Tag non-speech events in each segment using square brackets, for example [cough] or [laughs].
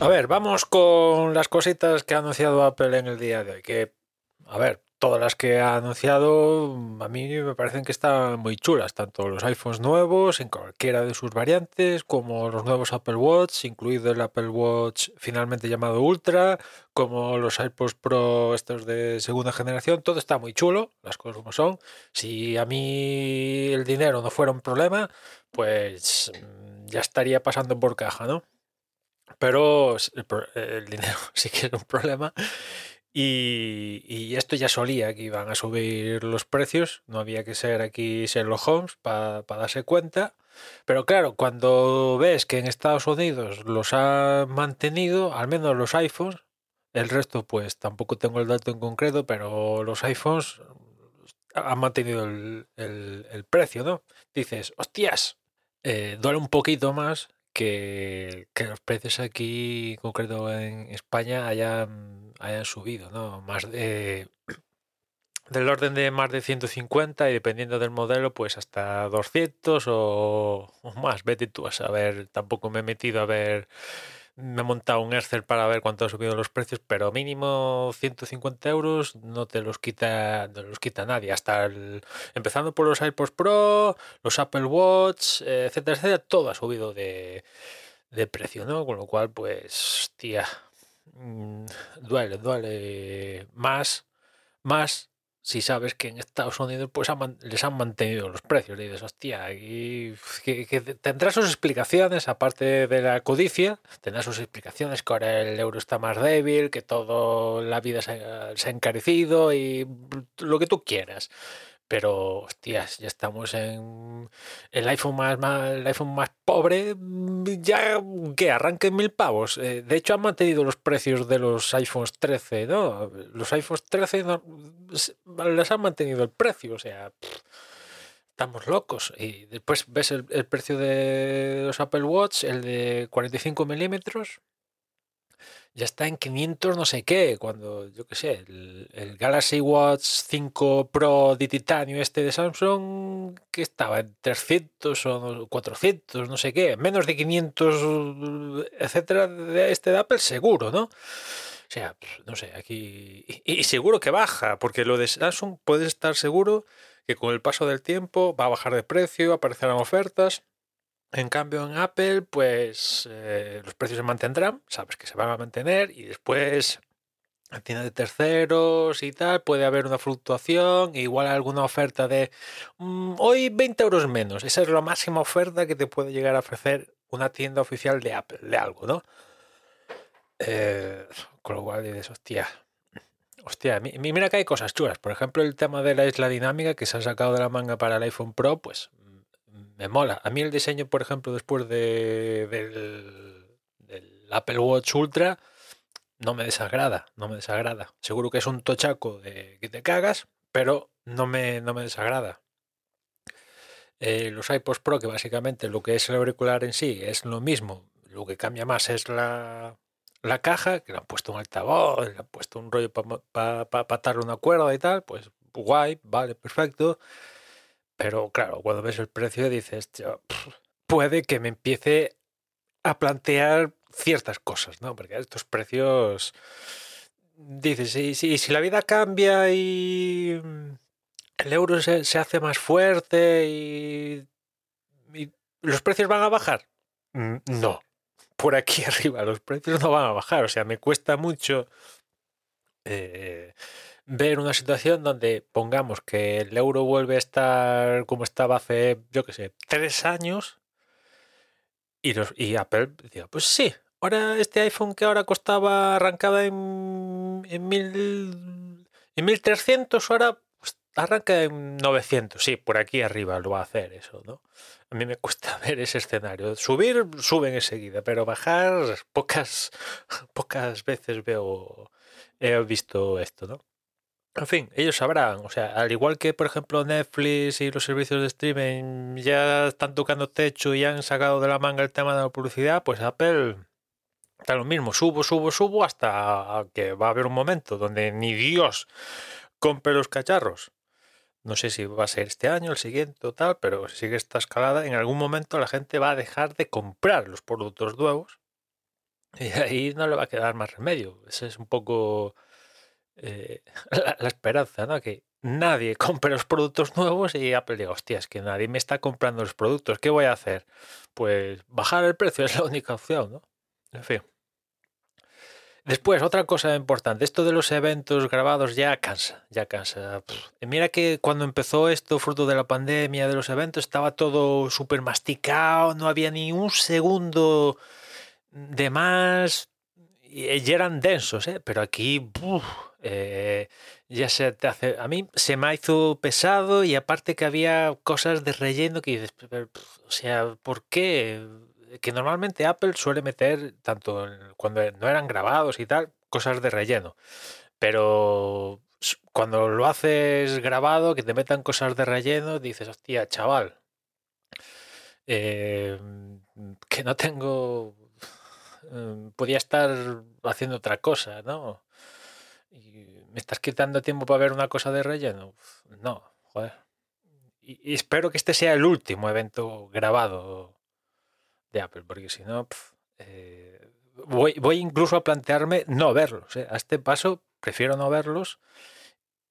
A ver, vamos con las cositas que ha anunciado Apple en el día de hoy. Que, a ver, todas las que ha anunciado a mí me parecen que están muy chulas, tanto los iPhones nuevos en cualquiera de sus variantes, como los nuevos Apple Watch, incluido el Apple Watch finalmente llamado Ultra, como los iPods Pro estos de segunda generación, todo está muy chulo, las cosas como son. Si a mí el dinero no fuera un problema, pues mm, ya estaría pasando por caja, ¿no? Pero el, dinero [laughs] sí que es un problema. Y, esto ya solía que iban a subir los precios, no había que ser aquí Sherlock Holmes para darse cuenta. Pero claro, cuando ves que en Estados Unidos los ha mantenido, al menos los iPhones, el resto pues tampoco tengo el dato en concreto, pero los iPhones han mantenido el, precio, ¿no? Dices, hostias, eh, duele un poquito más que, los precios aquí, en concreto en España, hayan, hayan subido, ¿no? Más de [clears throat] del orden de más de 150 y dependiendo del modelo, pues hasta 200 o, o, más. Vete tú a saber, tampoco me he metido a ver me he montado un Excel para ver cuánto han subido los precios, pero mínimo 150 euros no te los quita, no los quita nadie. Hasta el, empezando por los iPods Pro, los Apple Watch, etcétera, etcétera, todo ha subido de, de precio, ¿no? Con lo cual, pues, tía, mm, duele, duele más, más si sabes que en Estados Unidos pues les han mantenido los precios. Le dices, hostia, y que, tendrá sus explicaciones, aparte de la codicia, tendrá sus explicaciones que ahora el euro está más débil, que todo la vida se ha encarecido y lo que tú quieras pero hostias, ya estamos en el iPhone más, el iPhone más pobre, mm, ya que arranquen mil pavos. Eh, de hecho, han mantenido los precios de los iPhones 13, ¿no? Los iPhones 13 les han mantenido el precio, o sea, estamos locos. Y después ves el, el precio de los Apple Watch, el de 45 milímetros, ya está en 500 no sé qué, cuando, yo qué sé, el, Galaxy Watch 5 Pro de titanio este de Samsung, que estaba en 300 o 400, no sé qué, menos de 500, etcétera, de este de Apple, seguro, ¿no? Sea, no sé, aquí... Y, seguro que baja, porque lo de Samsung puedes estar seguro que con el paso del tiempo va a bajar de precio, aparecerán ofertas en cambio, en Apple, pues eh, los precios se mantendrán, sabes que se van a mantener y después a tienda de terceros y tal, puede haber una fluctuación, igual alguna oferta de mm, hoy 20 euros menos. Esa es la máxima oferta que te puede llegar a ofrecer una tienda oficial de Apple, de algo, ¿no? Eh, con lo cual dices, hostia, hostia, mira que hay cosas chulas. Por ejemplo, el tema de la isla dinámica que se ha sacado de la manga para el iPhone Pro, pues me mola. A mí el diseño, por ejemplo, después de, del, Apple Watch Ultra, no me desagrada, no me desagrada. Seguro que es un tochaco de que te cagas, pero no me, no me desagrada. Eh, los iPods Pro, que básicamente lo que es el auricular en sí es lo mismo, lo que cambia más es la, la caja, que le han puesto un altavoz, le han puesto un rollo para pa, pa, una cuerda y tal, pues guay, vale, perfecto. Pero claro, cuando ves el precio dices, puede que me empiece a plantear ciertas cosas, ¿no? Porque estos precios, dices, si, si, la vida cambia y el euro se, se hace más fuerte y, y, los precios van a bajar, mm, no. Por aquí [laughs] arriba los precios no van a bajar. O sea, me cuesta mucho eh, ver una situación donde pongamos que el euro vuelve a estar como estaba hace, yo qué sé, tres años y, los, y Apple diga, pues sí, ahora este iPhone que ahora costaba arrancada en, en, mil, en 1300, ahora arranca en 900. Sí, por aquí arriba lo va a hacer eso, ¿no? A mí me cuesta [laughs] ver ese escenario. Subir, suben enseguida, pero bajar, pocas, [laughs] pocas veces veo, he visto esto, ¿no? En fin, ellos sabrán, o sea, al igual que por ejemplo Netflix y los servicios de streaming ya están tocando techo y han sacado de la manga el tema de la publicidad, pues Apple está lo mismo, subo, subo, subo hasta que va a haber un momento donde ni Dios compre los cacharros. No sé si va a ser este año, el siguiente o tal, pero si sigue esta escalada, en algún momento la gente va a dejar de comprar los productos nuevos y ahí no le va a quedar más remedio. Ese es un poco eh, [laughs] la, la, esperanza, ¿no? Que nadie [laughs] compre los productos nuevos y Apple diga, hostia, es que nadie me está comprando los productos, ¿qué voy a hacer? Pues bajar el precio es la única opción, ¿no? En fin. Después, otra cosa importante, esto de los eventos grabados ya cansa, ya cansa. Mira que cuando empezó esto, fruto de la pandemia, de los eventos, estaba todo súper masticado, no había ni un segundo de más y eran densos, ¿eh? pero aquí eh, ya se te hace. A mí se me hizo pesado y aparte que había cosas de relleno que dices, o sea, ¿por qué? Que normalmente Apple suele meter, tanto cuando no eran grabados y tal, cosas de relleno. Pero cuando lo haces grabado, que te metan cosas de relleno, dices, hostia, chaval, eh, que no tengo Em, podía estar haciendo otra cosa, ¿no? Me estás quitando tiempo para ver una cosa de relleno. No, joder. Y espero que este sea el último evento grabado de Apple, porque si no, eh, voy, voy incluso a plantearme no verlos. ¿eh? A este paso prefiero no verlos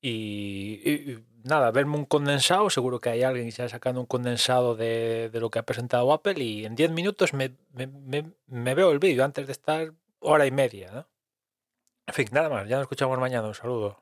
y, nada, verme un condensado, seguro que hay alguien que está sacando un condensado de, lo que ha presentado Apple y en 10 minutos me, me, me, me, veo el vídeo antes de estar hora y media. ¿no? En fin, nada más, ya nos escuchamos mañana, un saludo.